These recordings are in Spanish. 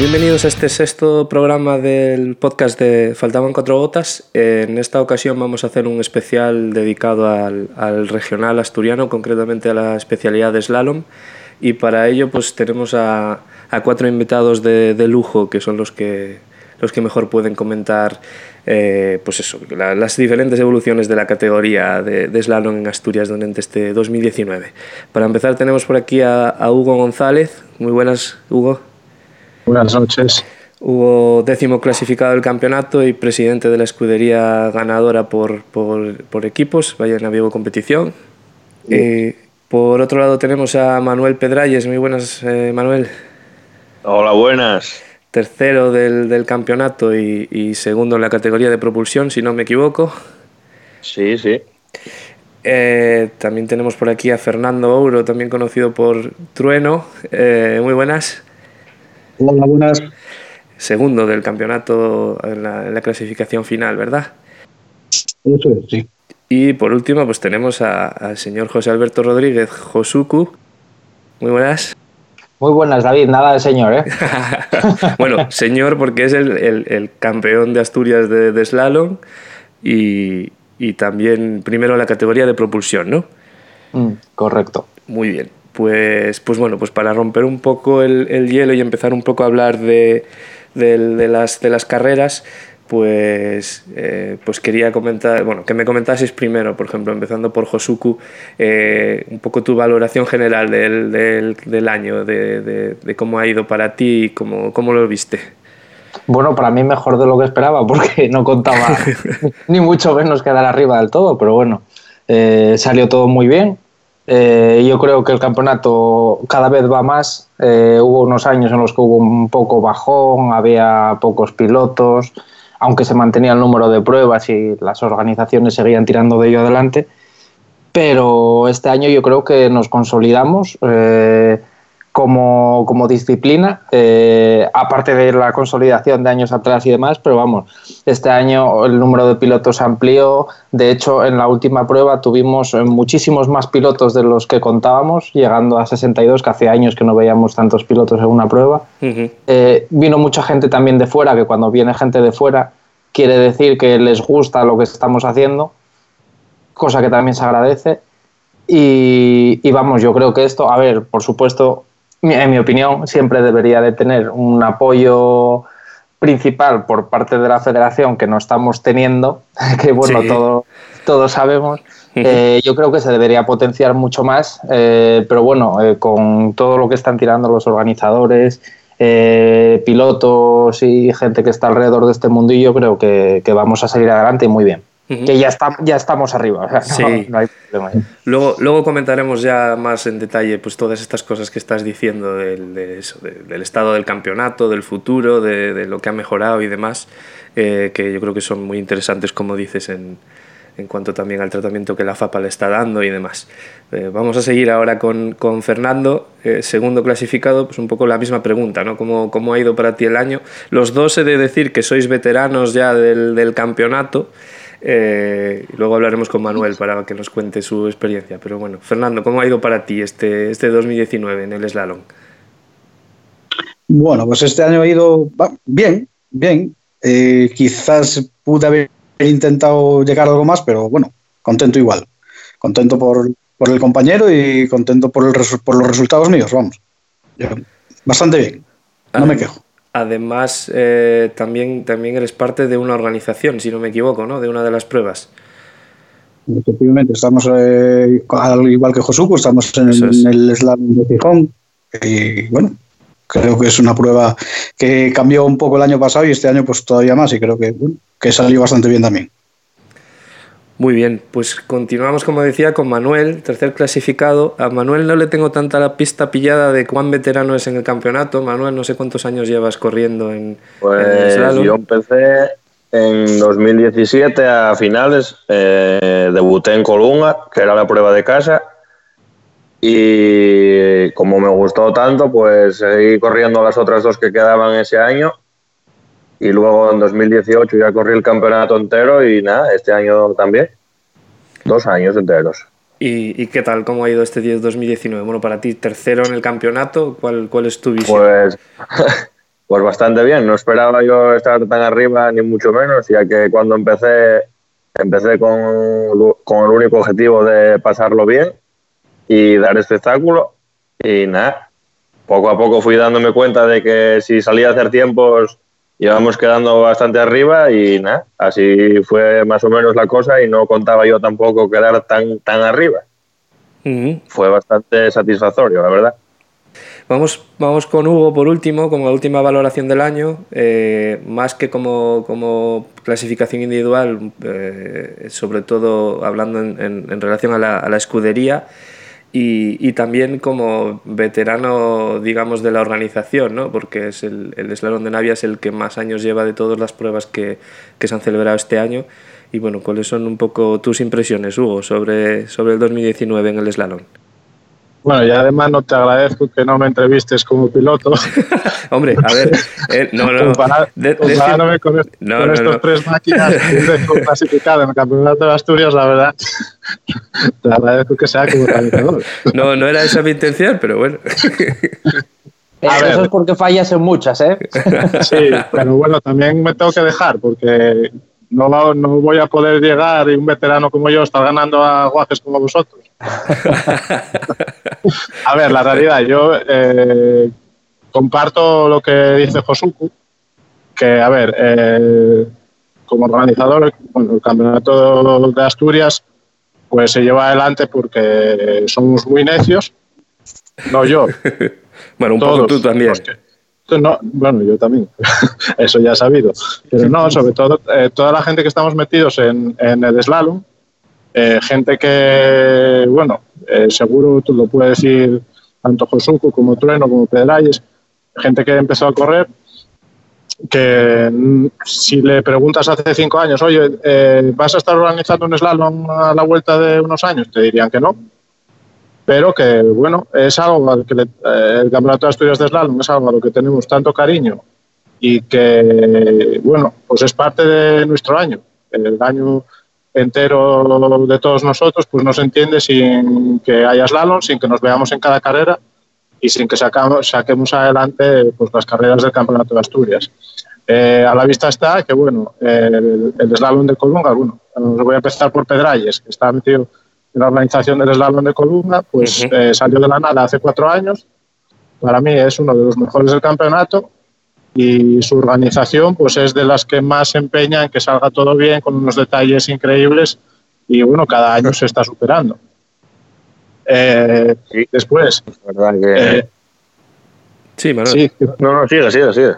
Bienvenidos a este sexto programa del podcast de Faltaban cuatro gotas. En esta ocasión vamos a hacer un especial dedicado al, regional asturiano, concretamente a la especialidad de slalom. Y para ello pues tenemos a, cuatro invitados de, lujo que son los que, los que mejor pueden comentar eh, pues eso, las diferentes evoluciones de la categoría de, slalom en Asturias durante este 2019. Para empezar tenemos por aquí a Hugo González. Muy buenas, Hugo. Buenas noches. Hubo décimo clasificado del campeonato y presidente de la escudería ganadora por, por, por equipos, vaya en Vivo Competición. Eh, por otro lado tenemos a Manuel Pedralles. Muy buenas, eh, Manuel. Hola, buenas. Tercero del, del campeonato y, y, segundo en la categoría de propulsión, si no me equivoco. Sí, sí. Eh, también tenemos por aquí a Fernando Ouro, también conocido por Trueno. muy buenas. Hola, buenas. Segundo del campeonato en la, clasificación final, ¿verdad? Eso es, sí. Y por último, pues tenemos al señor José Alberto Rodríguez Josuku. Muy buenas. Muy buenas, David. Nada de señor, ¿eh? bueno, señor porque es el, campeón de Asturias de, slalom y, también primero en la categoría de propulsión, ¿no? Mm, correcto. Muy bien. Pues, pues bueno, pues para romper un poco el, hielo y empezar un poco a hablar de, las, de las carreras, pues, eh, pues quería comentar, bueno, que me comentases primero, por ejemplo, empezando por Josuku, eh, un poco tu valoración general del, año, de, cómo ha ido para ti y cómo, cómo lo viste. Bueno, para mí mejor de lo que esperaba, porque no contaba ni mucho menos quedar arriba del todo, pero bueno, eh, salió todo muy bien. Eh, yo creo que el campeonato cada vez va más. Eh, hubo unos años en los que hubo un poco bajón, había pocos pilotos, aunque se mantenía el número de pruebas y las organizaciones seguían tirando de ello adelante. Pero este año yo creo que nos consolidamos. Eh, como, como disciplina, eh, aparte de la consolidación de años atrás y demás, pero vamos, este año el número de pilotos amplió, de hecho en la última prueba tuvimos muchísimos más pilotos de los que contábamos, llegando a 62, que hace años que no veíamos tantos pilotos en una prueba. Eh, vino mucha gente también de fuera, que cuando viene gente de fuera quiere decir que les gusta lo que estamos haciendo, cosa que también se agradece. Y, y, vamos, yo creo que esto, a ver, por supuesto, en mi opinión, siempre debería de tener un apoyo principal por parte de la federación que no estamos teniendo, que bueno, todos sabemos. Eh, yo creo que se debería potenciar mucho más, eh, pero bueno, eh, con todo lo que están tirando los organizadores, pilotos y gente que está alrededor de este mundillo, creo que, que vamos a salir adelante y muy bien que ya, está, ya estamos arriba. sí. no, hay problema. Luego, luego comentaremos ya más en detalle pues, todas estas cosas que estás diciendo del, del estado del campeonato, del futuro, de, lo que ha mejorado y demás, eh, que yo creo que son muy interesantes, como dices, en, en cuanto también al tratamiento que la FAPA le está dando y demás. Eh, vamos a seguir ahora con, con Fernando, eh, segundo clasificado, pues un poco la misma pregunta, ¿no? ¿Cómo, ¿Cómo, ha ido para ti el año? Los dos he de decir que sois veteranos ya del, del campeonato. Eh, luego hablaremos con Manuel para que nos cuente su experiencia. Pero bueno, Fernando, ¿cómo ha ido para ti este, este 2019 en el slalom? Bueno, pues este año ha ido bien, bien. Eh, quizás pude haber intentado llegar a algo más, pero bueno, contento igual. Contento por, por el compañero y contento por, el, por los resultados míos, vamos. Bastante bien, no me quejo. Además, eh, también, también eres parte de una organización, si no me equivoco, ¿no? De una de las pruebas. Efectivamente, estamos, eh, al igual que Josuco, estamos en, el slalom de Gijón. Y bueno, creo que es una prueba que cambió un poco el año pasado y este año pues todavía más y creo que, bueno, que salió bastante bien también. Muy bien, pues continuamos, como decía, con Manuel, tercer clasificado. A Manuel no le tengo tanta la pista pillada de cuán veterano es en el campeonato. Manuel, no sé cuántos años llevas corriendo en, pues Yo empecé en 2017 a finales, eh, debuté en Colunga, que era la prueba de casa, y como me gustó tanto, pues seguí corriendo las otras dos que quedaban ese año y luego en 2018 ya corrí el campeonato entero y nada, este año también. Dos años enteros. ¿Y, qué tal? ¿Cómo ha ido este 2019? Bueno, para ti, tercero en el campeonato, ¿cuál, cuál es tu visión? Pues Pues bastante bien, no esperaba yo estar tan arriba ni mucho menos, ya que cuando empecé empecé con, con el único objetivo de pasarlo bien y dar espectáculo y nada, poco a poco fui dándome cuenta de que si salía a hacer tiempos íbamos quedando bastante arriba y nada, así fue más o menos la cosa y no contaba yo tampoco quedar tan, tan arriba. Fue bastante satisfactorio, la verdad. Vamos, vamos con Hugo por último, como la última valoración del año, eh, más que como, como clasificación individual, eh, sobre todo hablando en, en, relación a la, a la escudería y, también como veterano, digamos, de la organización, ¿no? porque es el, el de Navia es el que más años lleva de todas las pruebas que, que se han celebrado este año. Y bueno, ¿cuáles son un poco tus impresiones, Hugo, sobre, sobre el 2019 en el slalom? Bueno, y además no te agradezco que no me entrevistes como piloto. Hombre, a ver, eh, no, no, de, comparándome con, est no, con no, estos tres máquinas que clasificado en el Campeonato de Asturias, la verdad, te agradezco que sea como organizador. No, no era esa mi intención, pero bueno. A Eso ver. es porque fallas en muchas, ¿eh? Sí, pero bueno, también me tengo que dejar porque no, no voy a poder llegar y un veterano como yo estar ganando a guajes como vosotros. a ver, la realidad, yo eh, comparto lo que dice Josuku, que, a ver, eh, como organizador, bueno, el Campeonato de Asturias pues se lleva adelante porque somos muy necios, no yo. bueno, un poco tú también. No, bueno, yo también, eso ya he sabido. Pero no, sobre todo eh, toda la gente que estamos metidos en, en el slalom, eh, gente que, bueno, eh, seguro tú lo puedes decir tanto Josuco como Trueno como Pedralles, gente que empezó a correr, que si le preguntas hace cinco años, oye, eh, ¿vas a estar organizando un slalom a la vuelta de unos años? Te dirían que no. Pero que, bueno, es algo al que le, eh, el Campeonato de Asturias de Slalom es algo a lo que tenemos tanto cariño y que, bueno, pues es parte de nuestro año. El año entero de todos nosotros, pues no se entiende sin que haya slalom, sin que nos veamos en cada carrera y sin que sacamos, saquemos adelante pues, las carreras del Campeonato de Asturias. Eh, a la vista está que, bueno, el, el slalom de Colunga, bueno, voy a empezar por Pedralles, que está metido en la organización del slalom de Colunga, pues uh -huh. eh, salió de la nada hace cuatro años. Para mí es uno de los mejores del campeonato y su organización pues es de las que más se empeña en que salga todo bien con unos detalles increíbles y bueno, cada año se está superando. Eh, sí. Después... Que... Eh, sí, Manuel. Sí. No, no, sigue, sigue, sigue.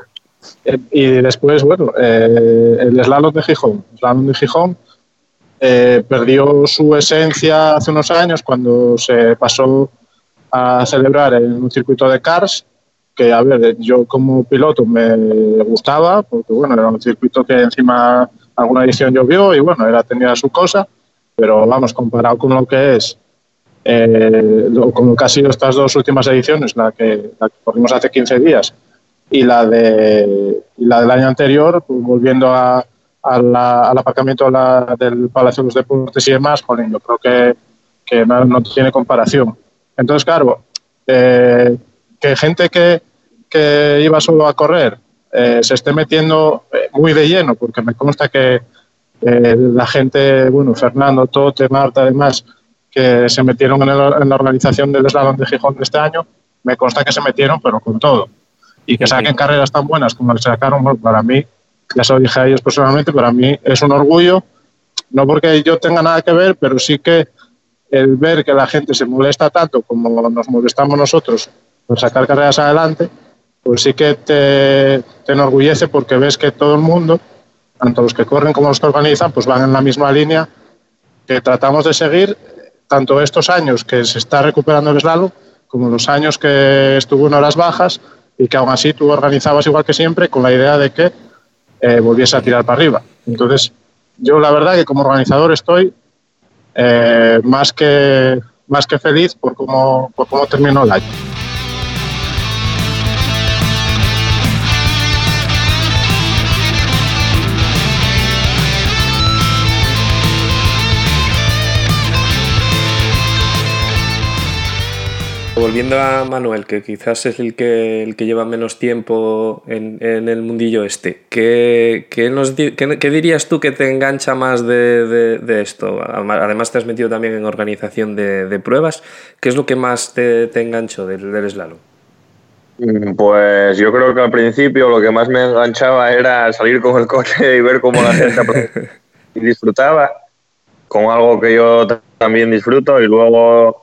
Eh, y después, bueno, eh, el slalom de Gijón. El slalom de Gijón eh, perdió su esencia hace unos años cuando se pasó a celebrar en un circuito de cars que, a ver, yo como piloto me gustaba, porque, bueno, era un circuito que encima alguna edición llovió y, bueno, era, tenía su cosa, pero, vamos, comparado con lo que es, eh, con lo que ha sido estas dos últimas ediciones, la que, la que corrimos hace 15 días y la, de, y la del año anterior, pues, volviendo a, a la, al aparcamiento la, del Palacio de los Deportes y demás, jolín, yo creo que, que no, no, tiene comparación. Entonces, claro, eh, que gente que, que, iba solo a correr eh, se esté metiendo eh, muy de lleno, porque me consta que eh, la gente, bueno, Fernando, Tote, Marta, además, que se metieron en, el, en la organización del Slalom de Gijón de este año, me consta que se metieron, pero con todo. Y que saquen carreras tan buenas como las sacaron, bueno, para mí, ya se lo dije a ellos personalmente, para mí es un orgullo, no porque yo tenga nada que ver, pero sí que el ver que la gente se molesta tanto como nos molestamos nosotros por sacar carreras adelante, pues sí que te, te enorgullece porque ves que todo el mundo, tanto los que corren como los que organizan, pues van en la misma línea que tratamos de seguir tanto estos años que se está recuperando el slalom como los años que estuvo en horas bajas y que aún así tú organizabas igual que siempre con la idea de que eh, volviese a tirar para arriba. Entonces, yo la verdad que como organizador estoy eh, más, que, más que feliz por cómo, por cómo terminó el año. Volviendo a Manuel, que quizás es el que, el que lleva menos tiempo en, en el mundillo este, ¿qué, qué, nos, qué, qué, dirías tú que te engancha más de, de, de, esto? Además te has metido también en organización de, de pruebas. ¿Qué es lo que más te, te enganchó del, del slalom? Mm, Pues yo creo que al principio lo que más me enganchaba era salir con el coche y ver cómo la gente y disfrutaba, con algo que yo también disfruto y luego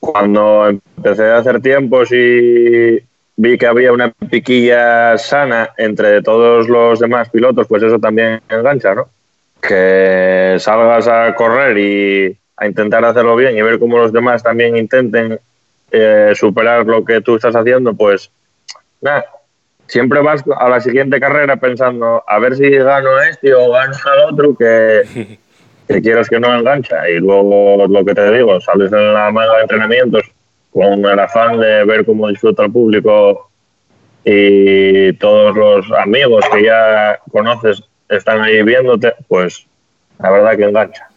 cuando empecé a hacer tiempos y vi que había una piquilla sana entre todos los demás pilotos, pues eso también engancha, ¿no? Que salgas a correr y a intentar hacerlo bien y ver cómo los demás también intenten eh, superar lo que tú estás haciendo, pues nada, siempre vas a la siguiente carrera pensando a ver si gano este o gano al otro que que quieras que no engancha. Y luego lo que te digo, sales en la manga de entrenamientos con el afán de ver cómo disfruta el público y todos los amigos que ya conoces están ahí viéndote, pues la verdad que engancha.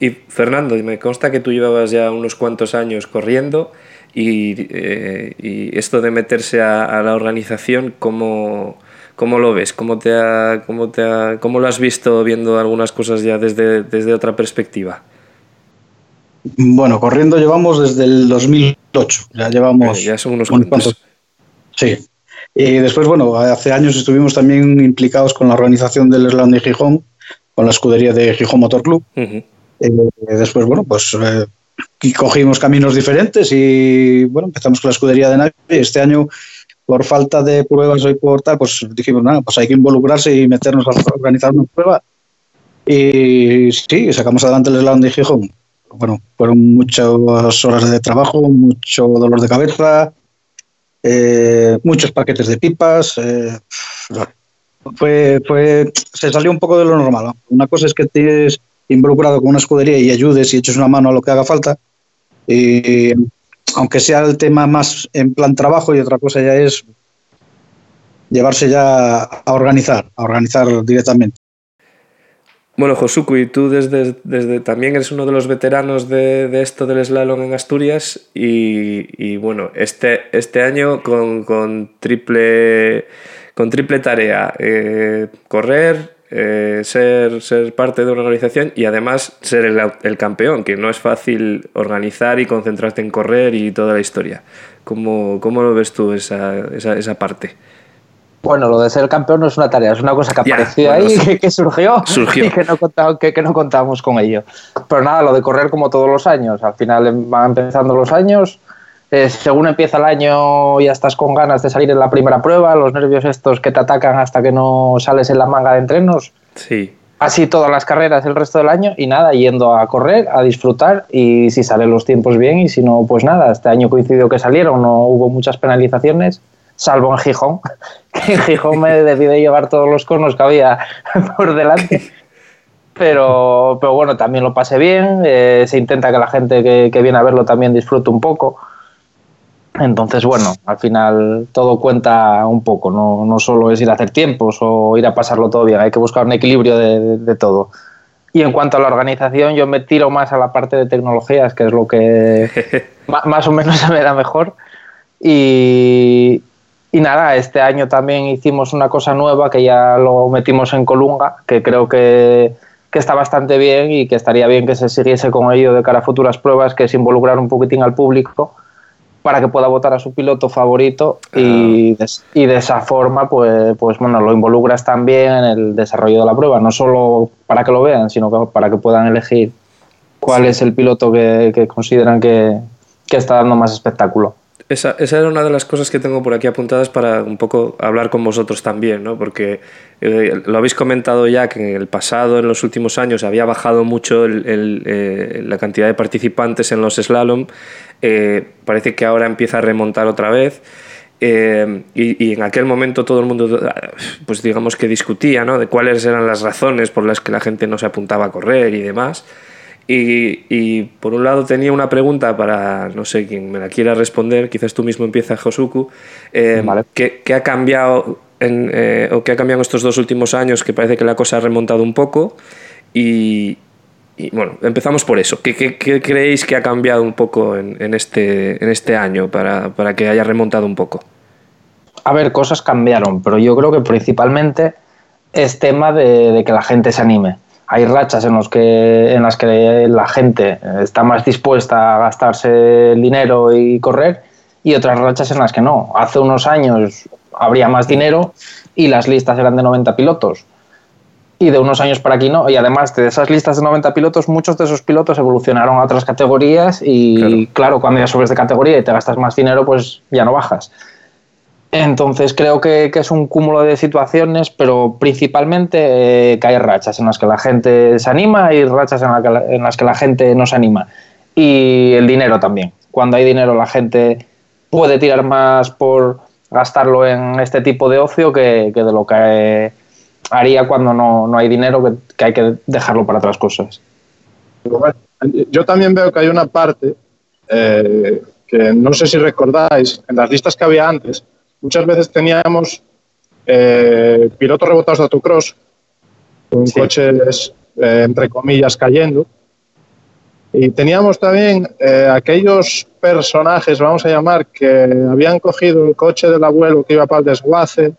Y Fernando, me consta que tú llevabas ya unos cuantos años corriendo y, eh, esto de meterse a, a la organización, ¿cómo, ¿Cómo lo ves? ¿Cómo, te ha, cómo, te ha, ¿Cómo lo has visto viendo algunas cosas ya desde, desde otra perspectiva? Bueno, corriendo llevamos desde el 2008. Ya llevamos. Ya son unos cuantos. cuantos. Sí. Y después, bueno, hace años estuvimos también implicados con la organización del Slam de Gijón, con la escudería de Gijón Motor Club. Uh -huh. eh, después, bueno, pues eh, cogimos caminos diferentes y, bueno, empezamos con la escudería de Navi. Este año por falta de pruebas hoy por tal, pues dijimos, nada, pues hay que involucrarse y meternos a organizar una prueba. Y sí, sacamos adelante el slalom de Gijón. Bueno, fueron muchas horas de trabajo, mucho dolor de cabeza, eh, muchos paquetes de pipas. Eh, fue, fue, se salió un poco de lo normal. ¿no? Una cosa es que estés involucrado con una escudería y ayudes y eches una mano a lo que haga falta. Y aunque sea el tema más en plan trabajo y otra cosa ya es llevarse ya a organizar, a organizar directamente. Bueno, Josuku, y tú desde, desde también eres uno de los veteranos de, de esto del slalom en Asturias y, y bueno, este, este año con, con, triple, con triple tarea, eh, correr, eh, ser, ser parte de una organización y además ser el, el, campeón, que no es fácil organizar y concentrarte en correr y toda la historia. ¿Cómo, cómo lo ves tú esa, esa, esa parte? Bueno, lo de ser campeón no es una tarea, es una cosa que apareció yeah, bueno, ahí, que, que surgió, surgió, y que no, contamos, que, que no contábamos con ello. Pero nada, lo de correr como todos los años, al final van empezando los años, eh, según empieza el año ya estás con ganas de salir en la primera prueba, los nervios estos que te atacan hasta que no sales en la manga de entrenos. Sí. Así todas las carreras el resto del año y nada, yendo a correr, a disfrutar y si salen los tiempos bien y si no, pues nada, este año coincidió que salieron, no hubo muchas penalizaciones, salvo en Gijón, que en Gijón me decidí llevar todos los conos que había por delante. Pero, pero bueno, también lo pasé bien, eh, se intenta que la gente que, que viene a verlo también disfrute un poco. Entonces, bueno, al final todo cuenta un poco, no, no, solo es ir a hacer tiempos o ir a pasarlo todo bien, hay que buscar un equilibrio de, de, de, todo. Y en cuanto a la organización, yo me tiro más a la parte de tecnologías, que es lo que más o menos se me da mejor. Y, y nada, este año también hicimos una cosa nueva que ya lo metimos en Colunga, que creo que, que está bastante bien y que estaría bien que se siguiese con ello de cara a futuras pruebas, que es involucrar un poquitín al público para que pueda votar a su piloto favorito y, de, y de esa forma pues, pues bueno, lo involucras también en el desarrollo de la prueba, no solo para que lo vean, sino que para que puedan elegir cuál sí. es el piloto que, que consideran que, que, está dando más espectáculo. Esa, esa, era una de las cosas que tengo por aquí apuntadas para un poco hablar con vosotros también, ¿no? porque eh, lo habéis comentado ya que en el pasado, en los últimos años, había bajado mucho el, eh, la cantidad de participantes en los slalom. Eh, parece que ahora empieza a remontar otra vez. Y, y, en aquel momento todo el mundo, pues digamos que discutía, ¿no? De cuáles eran las razones por las que la gente no se apuntaba a correr y demás. Y, y, por un lado tenía una pregunta para, no sé, quién me la quiera responder, quizás tú mismo empiezas, Josuku, eh, vale. ¿qué, ¿qué, ha cambiado en, eh, o qué ha cambiado en estos dos últimos años que parece que la cosa ha remontado un poco? Y, y bueno, empezamos por eso. ¿Qué, qué, qué creéis que ha cambiado un poco en, en, este, en este año para, para que haya remontado un poco? A ver, cosas cambiaron, pero yo creo que principalmente es tema de, de, que la gente se anime. Hay rachas en, los que, en las que la gente está más dispuesta a gastarse el dinero y correr y otras rachas en las que no. Hace unos años habría más dinero y las listas eran de 90 pilotos. Y de unos años para aquí no. Y además de esas listas de 90 pilotos, muchos de esos pilotos evolucionaron a otras categorías y claro, claro cuando ya subes de categoría y te gastas más dinero, pues ya no bajas. Entonces creo que, es un cúmulo de situaciones, pero principalmente eh, que hay rachas en las que la gente se anima y rachas en, la que en, las que la gente no se anima. Y el dinero también. Cuando hay dinero la gente puede tirar más por gastarlo en este tipo de ocio que, que de lo que eh, haría cuando no, no hay dinero, que, que, hay que dejarlo para otras cosas. Yo también veo que hay una parte eh, que no sé si recordáis, en las listas que había antes, muchas veces teníamos eh, pilotos rebotados de autocross con sí. coches, eh, entre comillas, cayendo. Y teníamos también eh, aquellos personajes, vamos a llamar, que habían cogido el coche del abuelo que iba para el desguace,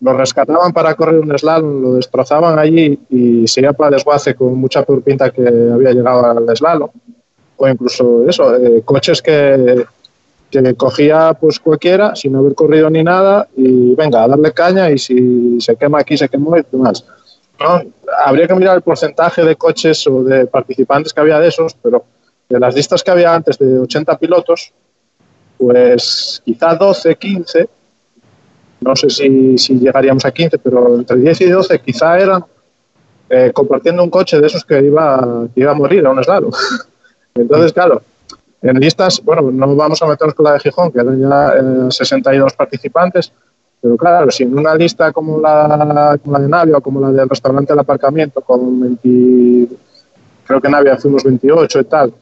lo rescataban para correr un slalom, lo destrozaban allí y se iba para el desguace con mucha peor pinta que había llegado al slalom. O incluso eso, eh, coches que, que cogía pues cualquiera sin haber corrido ni nada y venga, a darle caña y si se quema aquí, se quemó y demás. ¿no? Habría que mirar el porcentaje de coches o de participantes que había de esos, pero de las listas que había antes de 80 pilotos, pues quizá 12, 15, no sé si, si llegaríamos a 15, pero entre 10 y 12 quizá eran eh, compartiendo un coche de esos que iba, que iba a morir a un slalom. Entonces, claro, en listas, bueno, no vamos a meternos con la de Gijón, que eran ya eh, 62 participantes, pero claro, si en una lista como la, de Navia o como la del restaurante del aparcamiento, con 20, creo que Navia hace unos 28 y tal,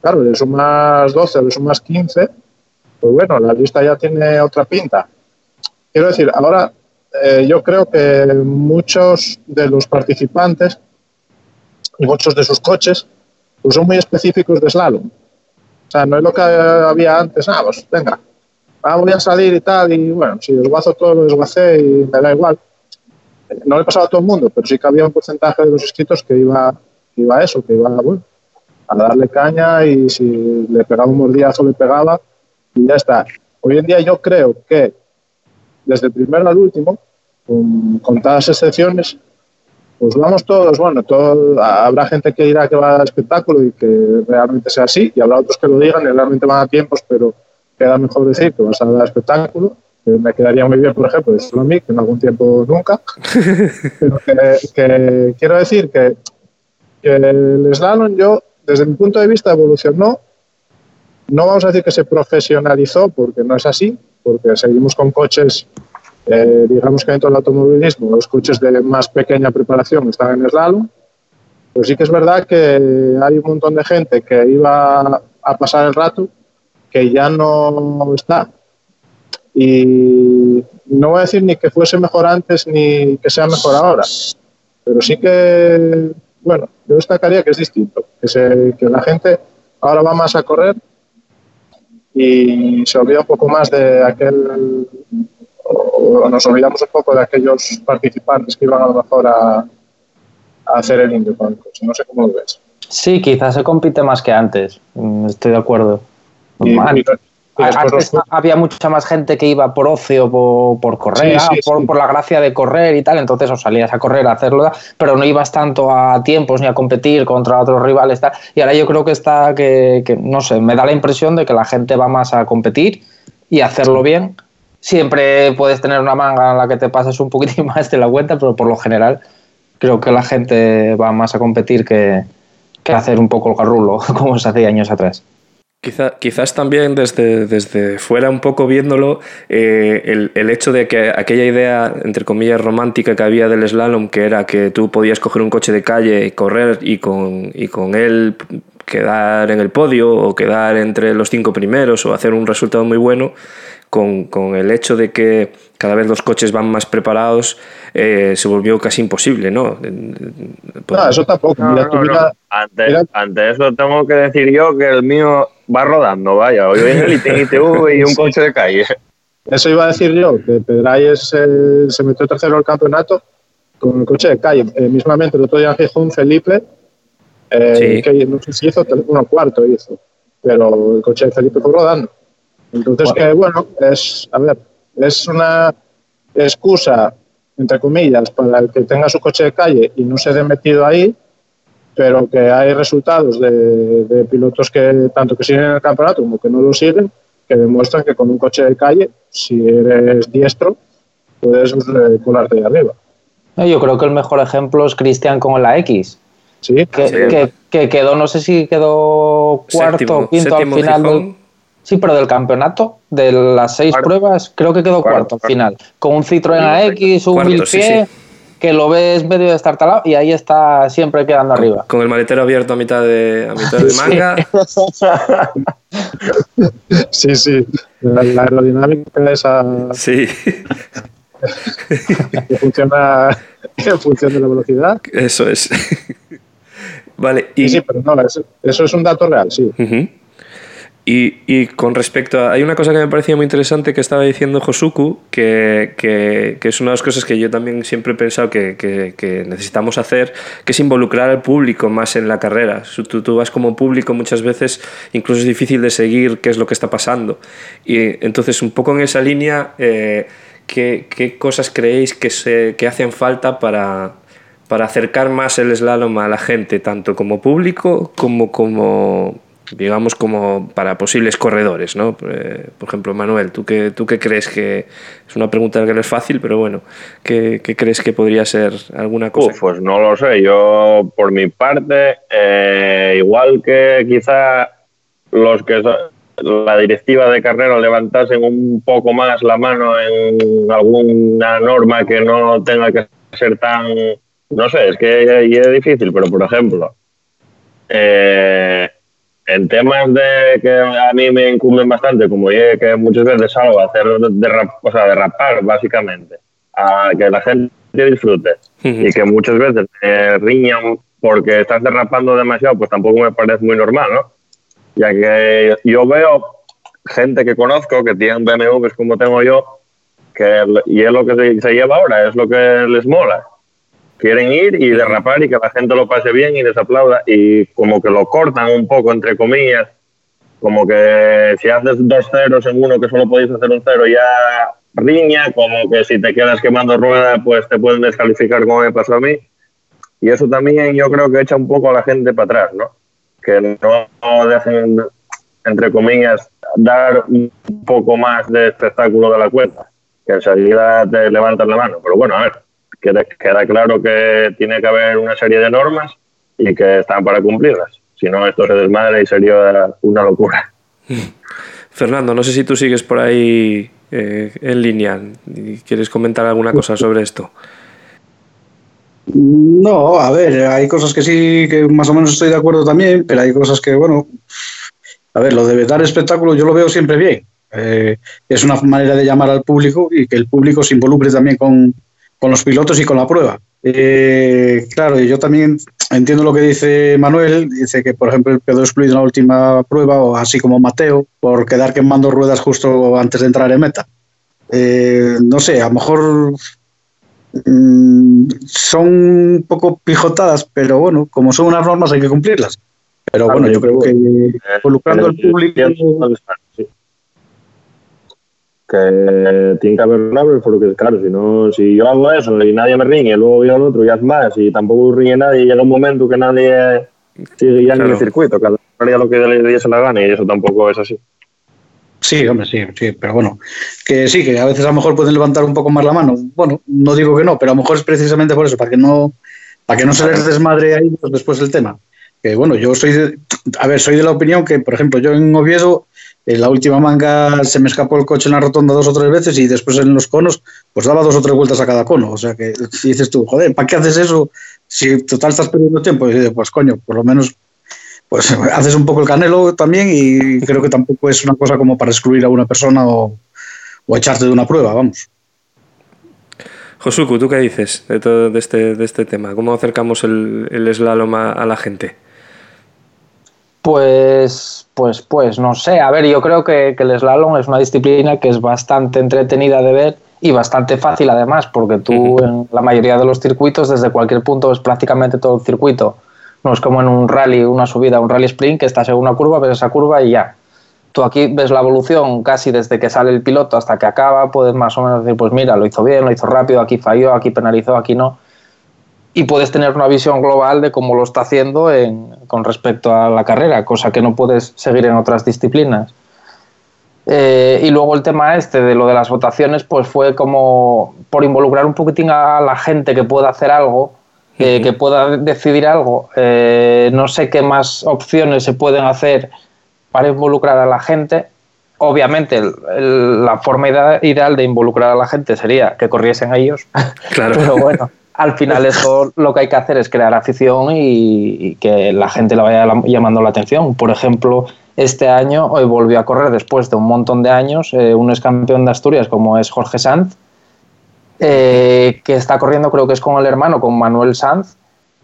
claro, le sumas 12, le sumas 15, pues bueno, la lista ya tiene otra pinta. Quiero decir, ahora eh, yo creo que muchos de los participantes y muchos de sus coches pues son muy específicos de slalom. Sea, no es lo que había antes, ah, pues venga, ah, voy a salir y tal, y bueno, si desguazo todo, lo desguacé y me da igual. No le pasaba a todo el mundo, pero sí que había un porcentaje de los inscritos que iba, iba a eso, que iba bueno, a darle caña y si le pegaba un mordillazo le pegaba y ya está. Hoy en día yo creo que desde el primero al último, con contadas excepciones, pues vamos todos, bueno, todo, habrá gente que dirá que va al espectáculo y que realmente sea así, y habrá otros que lo digan y realmente van a tiempos, pero queda mejor decir que vas a dar espectáculo, que me quedaría muy bien, por ejemplo, decirlo a mí, que en algún tiempo nunca, pero que, que quiero decir que, que el slalom yo, desde mi punto de vista, evolucionó, no vamos a decir que se profesionalizó, porque no es así, porque seguimos con coches eh, digamos que dentro del automovilismo los coches de más pequeña preparación están en slalom, pero sí que es verdad que hay un montón de gente que iba a pasar el rato que ya no está. Y no voy a decir ni que fuese mejor antes ni que sea mejor ahora, pero sí que, bueno, yo destacaría que es distinto, que, se, que la gente ahora va más a correr y se olvida un poco más de aquel o nos olvidamos un poco de aquellos participantes que iban a lo mejor a, a hacer el indio con el coche. No sé cómo lo ves. Sí, quizás se compite más que antes, mm, estoy de acuerdo. Y, antes, y antes los... había mucha más gente que iba por ocio, por, por correr, Sí, sí, por, sí. por, la gracia de correr y tal, entonces os salías a correr, a hacerlo, pero no ibas tanto a tiempos ni a competir contra otros rivales. Tal. Y ahora yo creo que está, que, que, no sé, me da la impresión de que la gente va más a competir y hacerlo bien siempre puedes tener una manga en la que te pases un poquitín más de la cuenta, pero por lo general creo que la gente va más a competir que, que hacer un poco el garrulo, como se hacía años atrás. Quizá, quizás también desde, desde fuera un poco viéndolo, eh, el, el, hecho de que aquella idea, entre comillas, romántica que había del slalom, que era que tú podías coger un coche de calle y correr y con, y con él quedar en el podio o quedar entre los cinco primeros o hacer un resultado muy bueno, con, con, el hecho de que cada vez los coches van más preparados, eh, se volvió casi imposible, ¿no? No, eso tampoco. No, Mira, no, tú no. mira- Ante, mira- ante eso tengo que decir yo que el mío va rodando, vaya. Hoy viene el ITV y un coche de calle. Eso iba a decir yo, que Pedralles eh, se metió tercero al campeonato con el coche de calle. Eh, mismamente el otro día en Gijón, Felipe, eh, Sí. que no sé si hizo, uno cuarto hizo, pero el coche de Felipe fue rodando. Entonces, que bueno, es, a ver, es una excusa, entre comillas, para el que tenga su coche de calle y no se dé metido ahí, pero que hay resultados de, de pilotos que tanto que siguen en el campeonato como que no lo siguen, que demuestran que con un coche de calle, si eres diestro, puedes eh, colarte de arriba. No, Yo creo que el mejor ejemplo es Cristian con la X, Sí, que, Sí. que- que quedó, no sé si quedó cuarto Séptimo, o quinto séptimo al final Gijón. del, Sí, pero del campeonato, de las seis Cuarto. pruebas, creo que quedó Cuarto, cuarto, al cuarto. final. Con un Citroën AX, un mil sí, pie, sí. que lo ves medio destartalado y ahí está siempre quedando arriba. Con el maletero abierto a mitad de, a mitad de manga. sí, sí. La, la aerodinámica esa Sí, que funciona en función de la velocidad. eso es. Vale, y, Sí, sí, pero no, eso, eso es un dato real, sí. Ujú. Y, y con respecto a... Hay una cosa que me parecía muy interesante que estaba diciendo Josuku, que, que- que es una de las cosas que yo también siempre he pensado que, que- necesitamos hacer, que es involucrar al público más en la carrera. Tú, tú vas como público muchas veces, incluso es difícil de seguir qué es lo que está pasando. Y entonces, un poco en esa línea, eh, ¿qué, qué cosas creéis que, se, que hacen falta para, para acercar más el slalom a la gente, tanto como público como como digamos como para posibles corredores, ¿no? Eh, por ejemplo, Manuel, ¿tú qué, ¿tú qué crees que es una pregunta que no es fácil, pero bueno, ¿qué, qué crees que podría ser alguna cosa? Uf, pues no lo sé. Yo, por mi parte, eh, igual que quizá los que la directiva de carrera levantasen un poco más la mano en alguna norma que no tenga que ser tan. No sé, es que es difícil, pero por ejemplo, eh, en temas de que a mí me incumben bastante, como yo que muchas veces salgo a hacer derrap, o sea, derrapar básicamente, a que la gente disfrute y que muchas veces me riñan porque estás derrapando demasiado, pues tampoco me parece muy normal, ¿no? Ya que yo veo gente que conozco que tienen BMWs como tengo yo, que, y es lo que se, se lleva ahora, es lo que les mola. Quieren ir y derrapar y que la gente lo pase bien y les aplauda y como que lo cortan un poco, entre comillas, como que si haces dos ceros en uno que solo podéis hacer un cero ya riña, como que si te quedas quemando rueda pues te pueden descalificar como me pasó a mí. Y eso también yo creo que echa un poco a la gente para atrás, ¿no? Que no dejen, entre comillas, dar un poco más de espectáculo de la cuenta, que enseguida te levantan la mano. Pero bueno, a ver, queda, queda claro que tiene que haber una serie de normas y que están para cumplirlas. Si no, esto se desmadre y sería una locura. Fernando, no sé si tú sigues por ahí eh, en línea y quieres comentar alguna cosa sobre esto. No, a ver, hay cosas que sí, que más o menos estoy de acuerdo también, pero hay cosas que, bueno, a ver, lo de dar espectáculo yo lo veo siempre bien. Eh, es una manera de llamar al público y que el público se involucre también con, con los pilotos y con la prueba. Eh, claro, y yo también entiendo lo que dice Manuel, dice que por ejemplo quedó excluido en la última prueba, o así como Mateo, por quedar quemando ruedas justo antes de entrar en meta. Eh, no sé, a lo mejor mm, son un poco pijotadas, pero bueno, como son unas normas hay que cumplirlas. Pero bueno, yo creo que involucrando al público... Sí. Que tiene que haber normas porque, claro, si no, si yo hago eso y nadie me riñe, luego voy al otro y haz más y tampoco riñe nadie, y llega un momento que nadie sigue ya en Claro. el circuito, cada uno haría lo que le diese la gana y eso tampoco es así. Sí, hombre, sí, sí, pero bueno, que sí, que a veces a lo mejor pueden levantar un poco más la mano. Bueno, no digo que no, pero a lo mejor es precisamente por eso, para que no, para que no se les desmadre ahí pues, después el tema. Que bueno, yo soy, de, a ver, soy de la opinión que, por ejemplo, yo en Oviedo, en la última manga se me escapó el coche en la rotonda dos o tres veces y después en los conos, pues daba dos o tres vueltas a cada cono. O sea que dices tú, joder, ¿para qué haces eso? Si total estás perdiendo tiempo, y dices, pues coño, por lo menos pues haces un poco el canelo también y creo que tampoco es una cosa como para excluir a una persona o, o echarte de una prueba, vamos. Josuku, ¿tú qué dices de todo de este, de este tema? ¿Cómo acercamos el, el slalom a la gente? Pues, pues, pues, no sé. A ver, yo creo que, que, el slalom es una disciplina que es bastante entretenida de ver y bastante fácil además, porque tú uh -huh. en la mayoría de los circuitos, desde cualquier punto, es prácticamente todo el circuito. No es como en un rally, una subida, un rally sprint, que estás en una curva, ves esa curva y ya. Tú aquí ves la evolución casi desde que sale el piloto hasta que acaba, puedes más o menos decir, pues mira, lo hizo bien, lo hizo rápido, aquí falló, aquí penalizó, aquí no y puedes tener una visión global de cómo lo está haciendo en, con respecto a la carrera, cosa que no puedes seguir en otras disciplinas. Eh, y luego el tema este de lo de las votaciones, pues fue como por involucrar un poquitín a la gente que pueda hacer algo, eh, uh -huh. que pueda decidir algo. Eh, no sé qué más opciones se pueden hacer para involucrar a la gente. Obviamente, el, el, la forma ideal de involucrar a la gente sería que corriesen ellos. Claro. Pero bueno al final eso lo que hay que hacer es crear afición y, y, que la gente le vaya llamando la atención. Por ejemplo, este año hoy volvió a correr después de un montón de años eh, un ex campeón de Asturias como es Jorge Sanz, eh, que está corriendo creo que es con el hermano, con Manuel Sanz.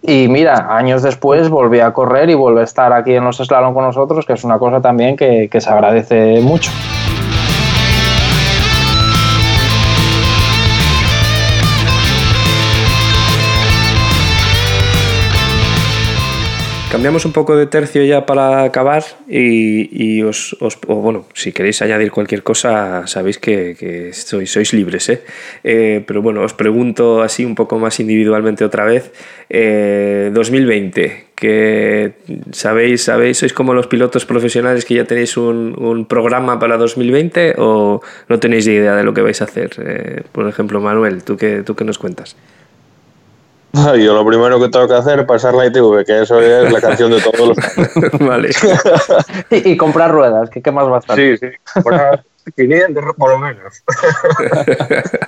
Y mira, años después volvió a correr y vuelve a estar aquí en los slalom con nosotros, que es una cosa también que, que se agradece mucho. Cambiamos un poco de tercio ya para acabar y, os, os bueno, si queréis añadir cualquier cosa, sabéis que, sois, libres, ¿eh? ¿eh? Pero bueno, os pregunto así un poco más individualmente otra vez. Eh, 2020, que sabéis, sabéis, sois como los pilotos profesionales que ya tenéis un, un programa para 2020 o no tenéis idea de lo que vais a hacer. Eh, por ejemplo, Manuel, ¿tú qué, tú qué nos cuentas? Yo lo primero que tengo que hacer es pasar la ITV, que eso es la canción de todos los Vale. y, y, comprar ruedas, que qué más va a estar. Sí, sí, comprar 500 por lo menos.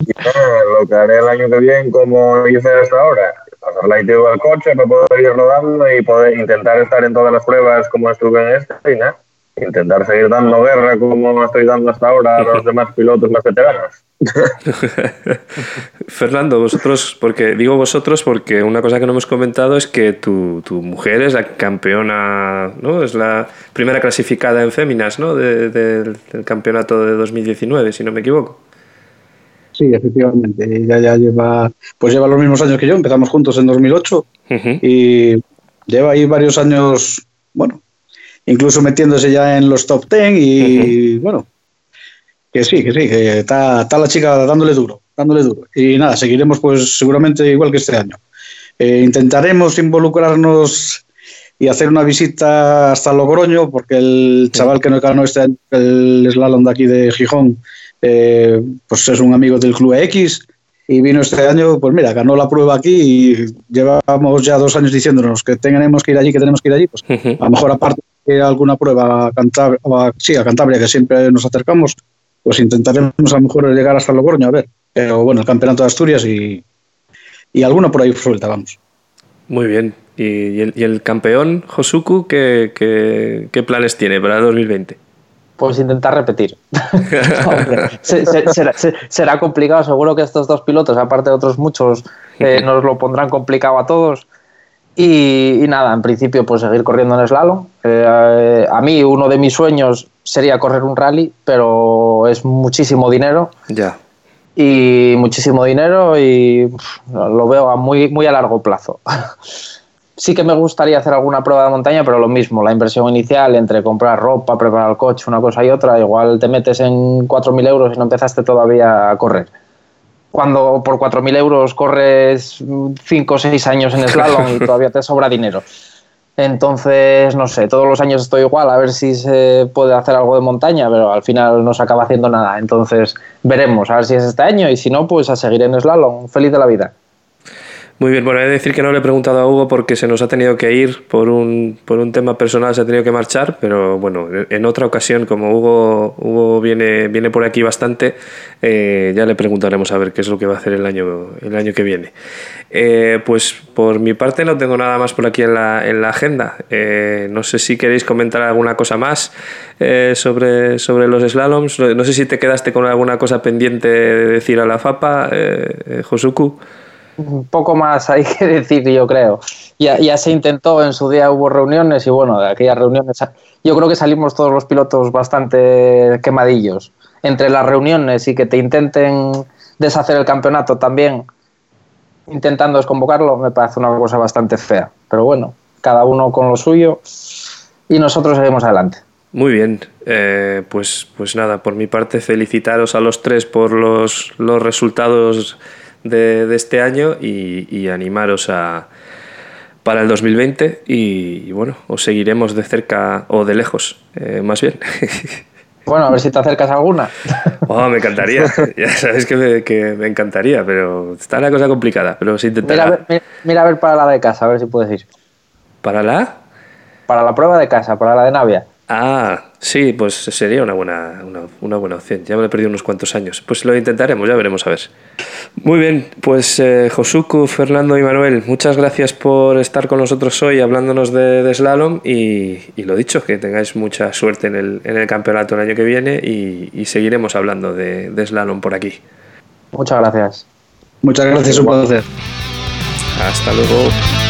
y lo que haré el año que viene, como hice hasta ahora, pasar la ITV al coche para poder ir rodando y poder intentar estar en todas las pruebas como estuve en esta y nada. Intentar seguir dando guerra como estoy dando hasta ahora a los demás pilotos más veteranos. Fernando, vosotros, porque digo vosotros porque una cosa que no hemos comentado es que tu, tu mujer es la campeona, ¿no? Es la primera clasificada en féminas, ¿no? De, de, del campeonato de 2019, si no me equivoco. Sí, efectivamente. Ella ya lleva, pues lleva los mismos años que yo. Empezamos juntos en 2008 uh -huh. y lleva ahí varios años, bueno, incluso metiéndose ya en los top 10 y uh -huh. bueno, que sí, que sí, que está, está, la chica dándole duro, dándole duro. Y nada, seguiremos pues seguramente igual que este año. Eh, intentaremos involucrarnos y hacer una visita hasta Logroño, porque el chaval que nos ganó este año, el slalom de aquí de Gijón, eh, pues es un amigo del Club X y vino este año, pues mira, ganó la prueba aquí y llevamos ya dos años diciéndonos que tenemos que ir allí, que tenemos que ir allí, pues uh -huh. a lo mejor aparte alguna prueba a Cantabria, sí, a Cantabria, que siempre nos acercamos, pues intentaremos a lo mejor llegar hasta Logroño, a ver. Pero bueno, el campeonato de Asturias y, y alguno por ahí suelta, vamos. Muy bien. ¿Y, y, el, y el, campeón, Josuku, ¿qué, qué, qué planes tiene para 2020? Pues intentar repetir. Hombre, se, se, será, se, será, complicado, seguro que estos dos pilotos, aparte de otros muchos, eh, nos lo pondrán complicado a todos. Y, y, nada, en principio, pues seguir corriendo en slalom. Eh, a mí, uno de mis sueños sería correr un rally, pero es muchísimo dinero. Ya. Y muchísimo dinero y pff, lo veo a muy, muy a largo plazo. sí que me gustaría hacer alguna prueba de montaña, pero lo mismo, la inversión inicial entre comprar ropa, preparar el coche, una cosa y otra, igual te metes en 4.000 euros y no empezaste todavía a correr. Cuando por 4.000 euros corres 5 o 6 años en slalom y todavía te sobra dinero. Entonces, no sé, todos los años estoy igual, a ver si se puede hacer algo de montaña, pero al final no se acaba haciendo nada. Entonces, veremos, a ver si es este año y si no, pues a seguir en slalom. Feliz de la vida. Muy bien, bueno, he de decir que no le he preguntado a Hugo porque se nos ha tenido que ir por un, por un tema personal, se ha tenido que marchar, pero bueno, en otra ocasión, como Hugo, Hugo viene, viene por aquí bastante, eh, ya le preguntaremos a ver qué es lo que va a hacer el año, el año que viene. Eh, pues por mi parte no tengo nada más por aquí en la, en la agenda. Eh, no sé si queréis comentar alguna cosa más sobre, sobre los slaloms. No sé si te quedaste con alguna cosa pendiente de decir a la FAPA, Josuku poco más hay que decir, yo creo. Ya, ya se intentó, en su día hubo reuniones y bueno, de aquellas reuniones yo creo que salimos todos los pilotos bastante quemadillos. Entre las reuniones y que te intenten deshacer el campeonato también, intentando desconvocarlo, me parece una cosa bastante fea. Pero bueno, cada uno con lo suyo y nosotros seguimos adelante. Muy bien, eh, pues, pues nada, por mi parte felicitaros a los tres por los, los resultados de, este año y, animaros a, para el 2020 y, bueno, os seguiremos de cerca o de lejos, eh, más bien. Bueno, a ver si te acercas a alguna. Oh, me encantaría, ya sabes que me, que me, encantaría, pero está la cosa complicada, pero se intentará. Mira, mira, a ver para la de casa, a ver si puedes ir. ¿Para la? Para la prueba de casa, para la de Navia. Ah, sí, pues sería una buena, una, buena opción. Ya me he perdido unos cuantos años. Pues lo intentaremos, ya veremos a ver. Muy bien, pues eh, Josuku, Fernando y Manuel, muchas gracias por estar con nosotros hoy hablándonos de, slalom y, lo dicho, que tengáis mucha suerte en el, en el campeonato el año que viene y, seguiremos hablando de, de slalom por aquí. Muchas gracias. Muchas gracias, un placer. Hasta luego.